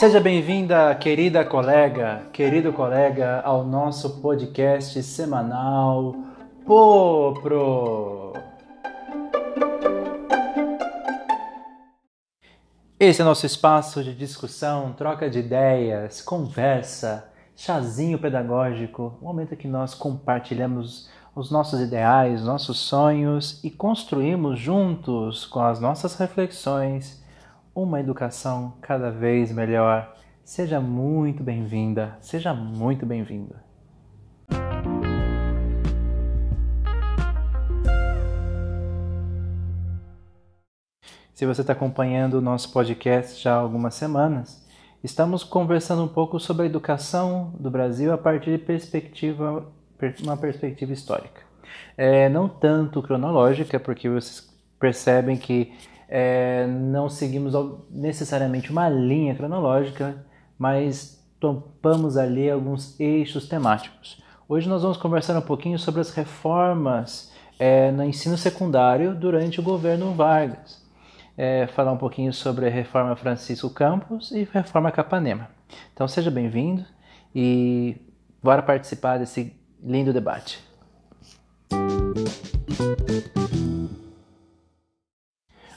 Seja bem-vinda, querida colega, querido colega, ao nosso podcast semanal Popro. Esse é nosso espaço de discussão, troca de ideias, conversa, chazinho pedagógico, um momento que nós compartilhamos os nossos ideais, nossos sonhos e construímos juntos com as nossas reflexões uma educação cada vez melhor. Seja muito bem-vinda, seja muito bem-vindo. Se você está acompanhando o nosso podcast já há algumas semanas, estamos conversando um pouco sobre a educação do Brasil a partir de perspectiva, uma perspectiva histórica. É, não tanto cronológica, porque vocês percebem que é, não seguimos necessariamente uma linha cronológica, mas topamos ali alguns eixos temáticos. Hoje nós vamos conversar um pouquinho sobre as reformas é, no ensino secundário durante o governo Vargas. É, falar um pouquinho sobre a reforma Francisco Campos e reforma Capanema. Então seja bem-vindo e bora participar desse lindo debate.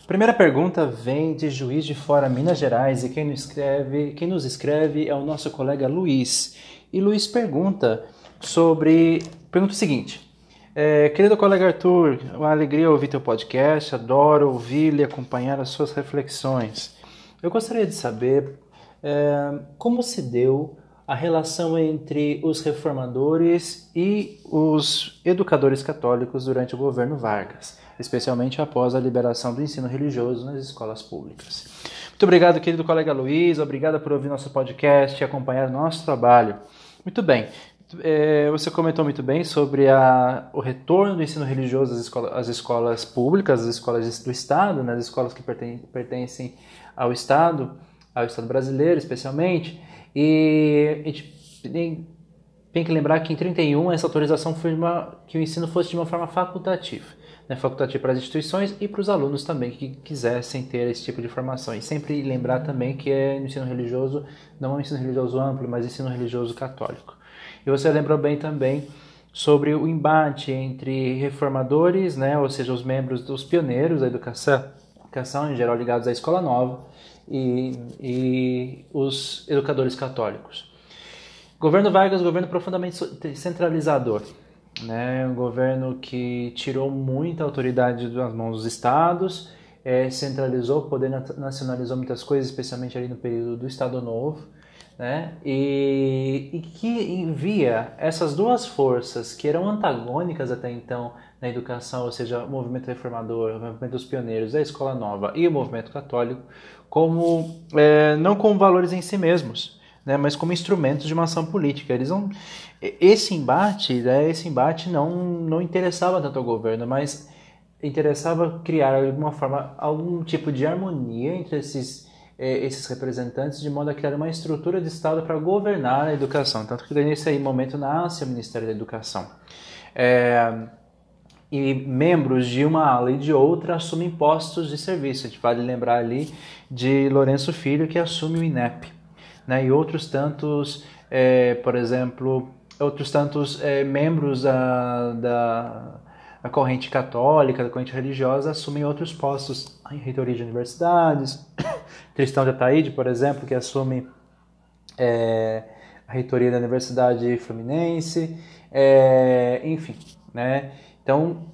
Primeira pergunta vem de Juiz de Fora, Minas Gerais, e quem nos escreve, quem nos escreve é o nosso colega Luiz. E Luiz pergunta sobre. Pergunta o seguinte: é, Querido colega Arthur, uma alegria ouvir teu podcast, adoro ouvir e acompanhar as suas reflexões. Eu gostaria de saber é, como se deu a relação entre os reformadores e os educadores católicos durante o governo Vargas especialmente após a liberação do ensino religioso nas escolas públicas. Muito obrigado, querido colega Luiz, obrigado por ouvir nosso podcast e acompanhar nosso trabalho. Muito bem, é, você comentou muito bem sobre a, o retorno do ensino religioso às, às escolas públicas, às escolas do Estado, né, as escolas que pertencem ao Estado, ao Estado brasileiro especialmente, e a gente tem, tem que lembrar que em 31 essa autorização foi uma, que o ensino fosse de uma forma facultativa né, facultativo para as instituições e para os alunos também que quisessem ter esse tipo de formação. E sempre lembrar também que é ensino religioso, não é um ensino religioso amplo, mas ensino religioso católico. E você lembrou bem também sobre o embate entre reformadores, né, ou seja, os membros dos pioneiros da educação, educação em geral ligados à escola nova, e, e os educadores católicos. Governo Vargas, governo profundamente centralizador né? Um governo que tirou muita autoridade das mãos dos estados, é, centralizou o poder, nacionalizou muitas coisas, especialmente ali no período do Estado Novo, né? E, e, que envia essas duas forças que eram antagônicas até então na educação, ou seja, o movimento reformador, o movimento dos pioneiros, a escola nova e o movimento católico, como é, não como valores em si mesmos, né, mas como instrumentos de uma ação política. Eles não, esse embate, né, esse embate não, não interessava tanto ao governo, mas interessava criar de alguma forma algum tipo de harmonia entre esses eh, esses representantes de modo a criar uma estrutura de Estado para governar a educação. Tanto que nesse momento nasce o Ministério da Educação. É, e membros de uma ala e de outra assumem postos de serviço. A gente vale lembrar ali de Lourenço Filho, que assume o INEP né, e outros tantos, é, por exemplo, outros tantos é, membros da, da, da, corrente católica, da corrente religiosa, assumem outros postos em reitoria de universidades. Tristão de Ataíde, por exemplo, que assume é, a reitoria da Universidade Fluminense, é, enfim, né? Então,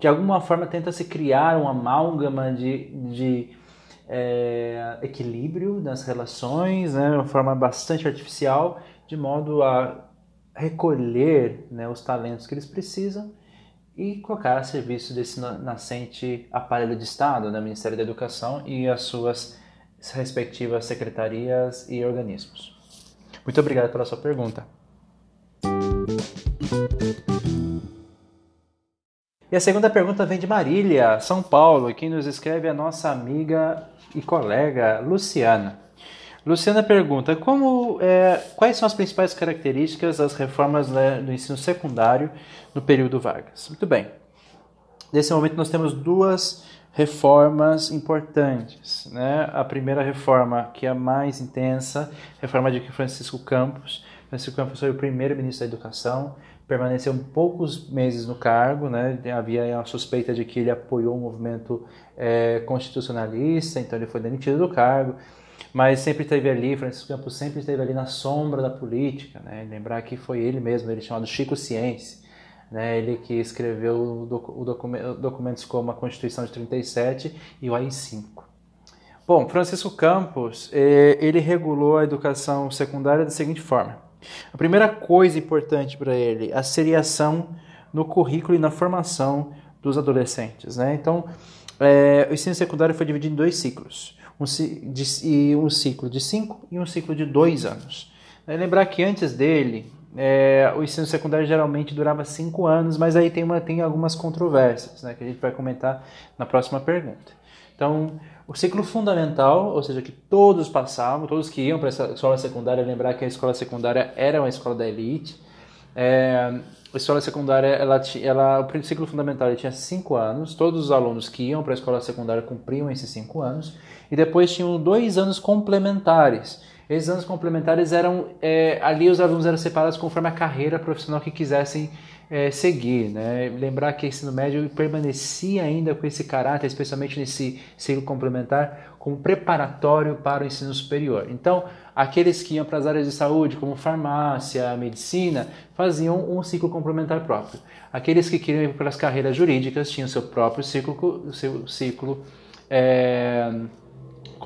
de alguma forma tenta se criar uma amálgama de, de é, equilíbrio nas relações, né, de uma forma bastante artificial, de modo a recolher né, os talentos que eles precisam e colocar a serviço desse nascente aparelho de Estado, né, Ministério da Educação e as suas respectivas secretarias e organismos. Muito obrigado pela sua pergunta. E a segunda pergunta vem de Marília, São Paulo, quem nos escreve é a nossa amiga e colega Luciana. Luciana pergunta como, é, quais são as principais características das reformas né, do ensino secundário no período Vargas. Muito bem. Nesse momento nós temos duas reformas importantes. Né? A primeira reforma, que é a mais intensa, reforma de Francisco Campos. Francisco Campos foi o primeiro ministro da Educação, permaneceu poucos meses no cargo, né? havia a suspeita de que ele apoiou um movimento é, constitucionalista, então ele foi demitido do cargo, mas sempre esteve ali, Francisco Campos sempre esteve ali na sombra da política, né? lembrar que foi ele mesmo, ele chamado Chico Ciência, né? ele que escreveu doc documentos como a Constituição de 37 e o AI-5. Bom, Francisco Campos, eh, ele regulou a educação secundária da seguinte forma, a primeira coisa importante para ele, a seriação no currículo e na formação dos adolescentes. Né? Então, é, o ensino secundário foi dividido em dois ciclos, um, de, um ciclo de cinco e um ciclo de dois anos. É, lembrar que antes dele, é, o ensino secundário geralmente durava cinco anos, mas aí tem, uma, tem algumas controvérsias né, que a gente vai comentar na próxima pergunta. Então, o ciclo fundamental, ou seja, que todos passavam, todos que iam para a escola secundária, lembrar que a escola secundária era uma escola da elite. É, a escola secundária, ela, ela, o ciclo fundamental tinha cinco anos, todos os alunos que iam para a escola secundária cumpriam esses cinco anos, e depois tinham dois anos complementares. Esses anos complementares eram, é, ali os alunos eram separados conforme a carreira profissional que quisessem é, seguir, né? Lembrar que o ensino médio permanecia ainda com esse caráter, especialmente nesse ciclo complementar, como preparatório para o ensino superior. Então, aqueles que iam para as áreas de saúde, como farmácia, medicina, faziam um ciclo complementar próprio. Aqueles que queriam ir para as carreiras jurídicas tinham seu próprio ciclo, seu ciclo é,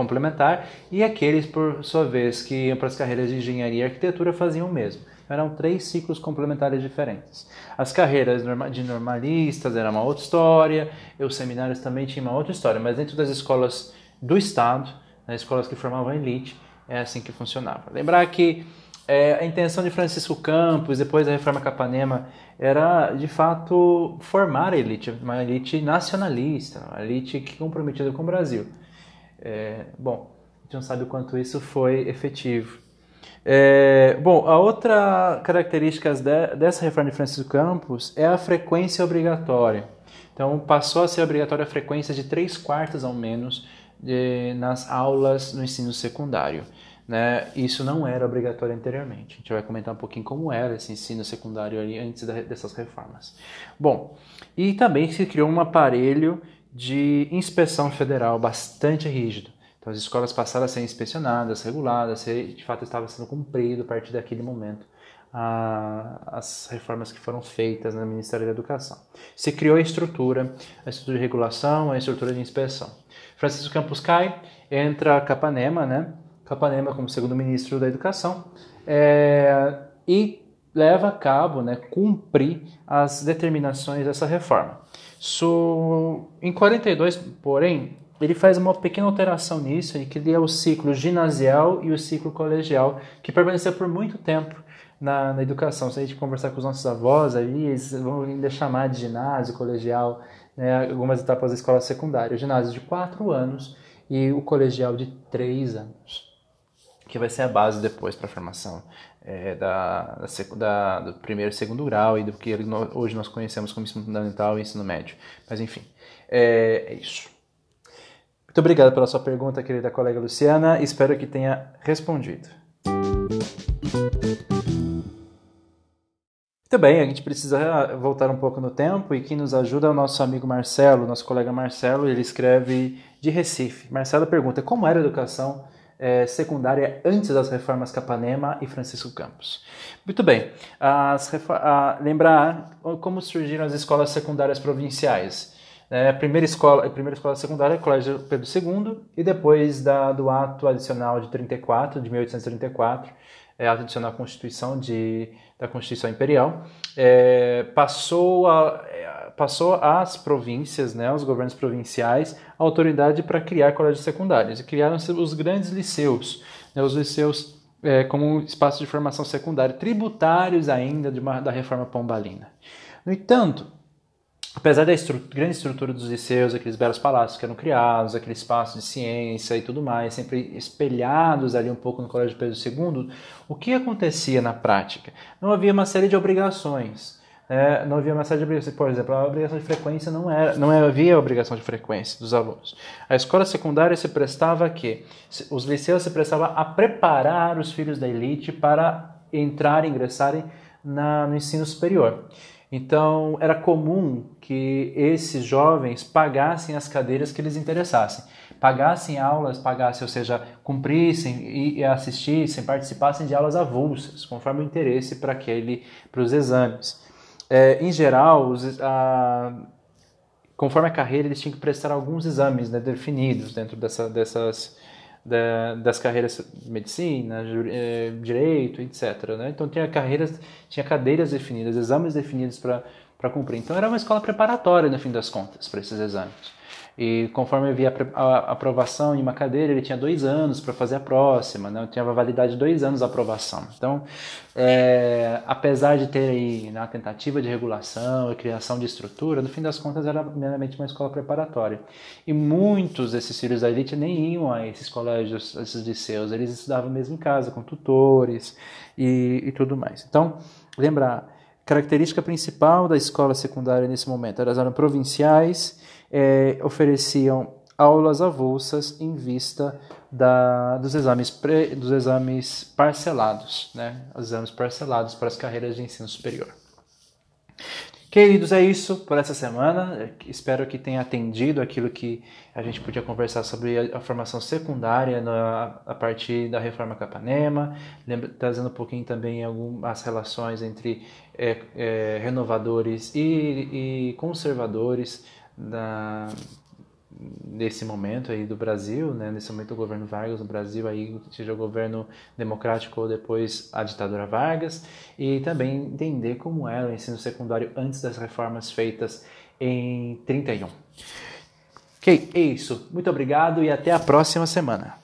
complementar, e aqueles, por sua vez, que iam para as carreiras de engenharia e arquitetura faziam o mesmo eram três ciclos complementares diferentes. As carreiras de normalistas era uma outra história, os seminários também tinham uma outra história, mas dentro das escolas do Estado, nas escolas que formavam a elite, é assim que funcionava. Lembrar que é, a intenção de Francisco Campos, depois da reforma Capanema, era de fato formar a elite, uma elite nacionalista, uma elite comprometida com o Brasil. É, bom, a gente não sabe o quanto isso foi efetivo. É, bom, a outra característica de, dessa reforma de Francisco Campos é a frequência obrigatória. Então, passou a ser obrigatória a frequência de 3 quartos ao menos de, nas aulas no ensino secundário. Né? Isso não era obrigatório anteriormente. A gente vai comentar um pouquinho como era esse ensino secundário ali antes da, dessas reformas. Bom, e também se criou um aparelho de inspeção federal bastante rígido. Então as escolas passaram a ser inspecionadas, reguladas, se de fato estava sendo cumprido a partir daquele momento as reformas que foram feitas no Ministério da Educação. Se criou a estrutura, a estrutura de regulação, a estrutura de inspeção. Francisco Campos cai, entra Capanema, né? Capanema como segundo ministro da Educação é, e leva a cabo, né, cumprir as determinações dessa reforma. So, em 42, porém, ele faz uma pequena alteração nisso e cria o ciclo ginasial e o ciclo colegial, que permaneceu por muito tempo na, na, educação. Se a gente conversar com os nossos avós ali, eles vão ainda chamar de ginásio, colegial, né, algumas etapas da escola secundária. O ginásio de 4 anos e o colegial de 3 anos, que vai ser a base depois para a formação é, da, da, do primeiro e segundo grau e do que hoje nós conhecemos como ensino fundamental e ensino médio. Mas enfim, é, é isso. Muito obrigado pela sua pergunta, querida colega Luciana. Espero que tenha respondido. Muito bem, a gente precisa voltar um pouco no tempo e quem nos ajuda é o nosso amigo Marcelo, nosso colega Marcelo, ele escreve de Recife. Marcelo pergunta como era a educação é, secundária antes das reformas Capanema e Francisco Campos. Muito bem, lembrar como surgiram as escolas secundárias provinciais. É, a primeira escola, a primeira escola secundária é o Colégio Pedro II e depois da, do ato adicional de 34, de 1834, é, ato adicional à Constituição de, da Constituição Imperial, é, passou, a, é, passou às províncias, né, aos governos provinciais, a autoridade para criar colégios secundários. E criaram-se os grandes liceus, né, os liceus é, como espaço de formação secundária, tributários ainda uma, da reforma pombalina. No entanto, apesar da estru grande estrutura dos liceus, aqueles belos palácios que eram criados, aquele espaço de ciência e tudo mais, sempre espelhados ali um pouco no Colégio Pedro II, o que acontecia na prática? Não havia uma série de obrigações. é, não havia mensagem de obrigação. Por exemplo, a obrigação de frequência não era, não havia obrigação de frequência dos alunos. A escola secundária se prestava a quê? Os liceus se prestavam a preparar os filhos da elite para entrar, ingressarem na, no ensino superior. Então, era comum que esses jovens pagassem as cadeiras que lhes interessassem. Pagassem aulas, pagassem, ou seja, cumprissem e assistissem, participassem de aulas avulsas, conforme o interesse para aquele, para os exames. É, em geral, os, a, conforme a carreira, eles tinham que prestar alguns exames né, definidos dentro dessa, dessas, da, das carreiras medicina, eh, direito, etc. Né? Então tinha carreiras, tinha cadeiras definidas, exames definidos para cumprir. Então era uma escola preparatória, no fim das contas, para esses exames. E conforme havia a aprovação em uma cadeira, ele tinha dois anos para fazer a próxima, né? tinha validade de dois anos a aprovação. Então, é, apesar de ter aí né, tentativa de regulação e criação de estrutura, no fim das contas era meramente uma escola preparatória. E muitos desses filhos da elite nem iam a esses colégios, a esses liceus, eles estudavam mesmo em casa, com tutores e, e tudo mais. Então, lembrar, característica principal da escola secundária nesse momento, elas eram provinciais, é, ofereciam aulas avulsas em vista da, dos, exames pre, dos exames parcelados, né? Os exames parcelados para as carreiras de ensino superior. Queridos, é isso por essa semana. Espero que tenha atendido aquilo que a gente podia conversar sobre a, a formação secundária na, a partir da reforma Capanema, lembra, trazendo um pouquinho também algumas relações entre é, é, renovadores e, e conservadores da, nesse momento aí do Brasil, né, nesse momento do governo Vargas no Brasil, aí seja o governo democrático ou depois a ditadura Vargas, e também entender como era o ensino secundário antes das reformas feitas em 31. Ok, é isso. Muito obrigado e até a próxima semana.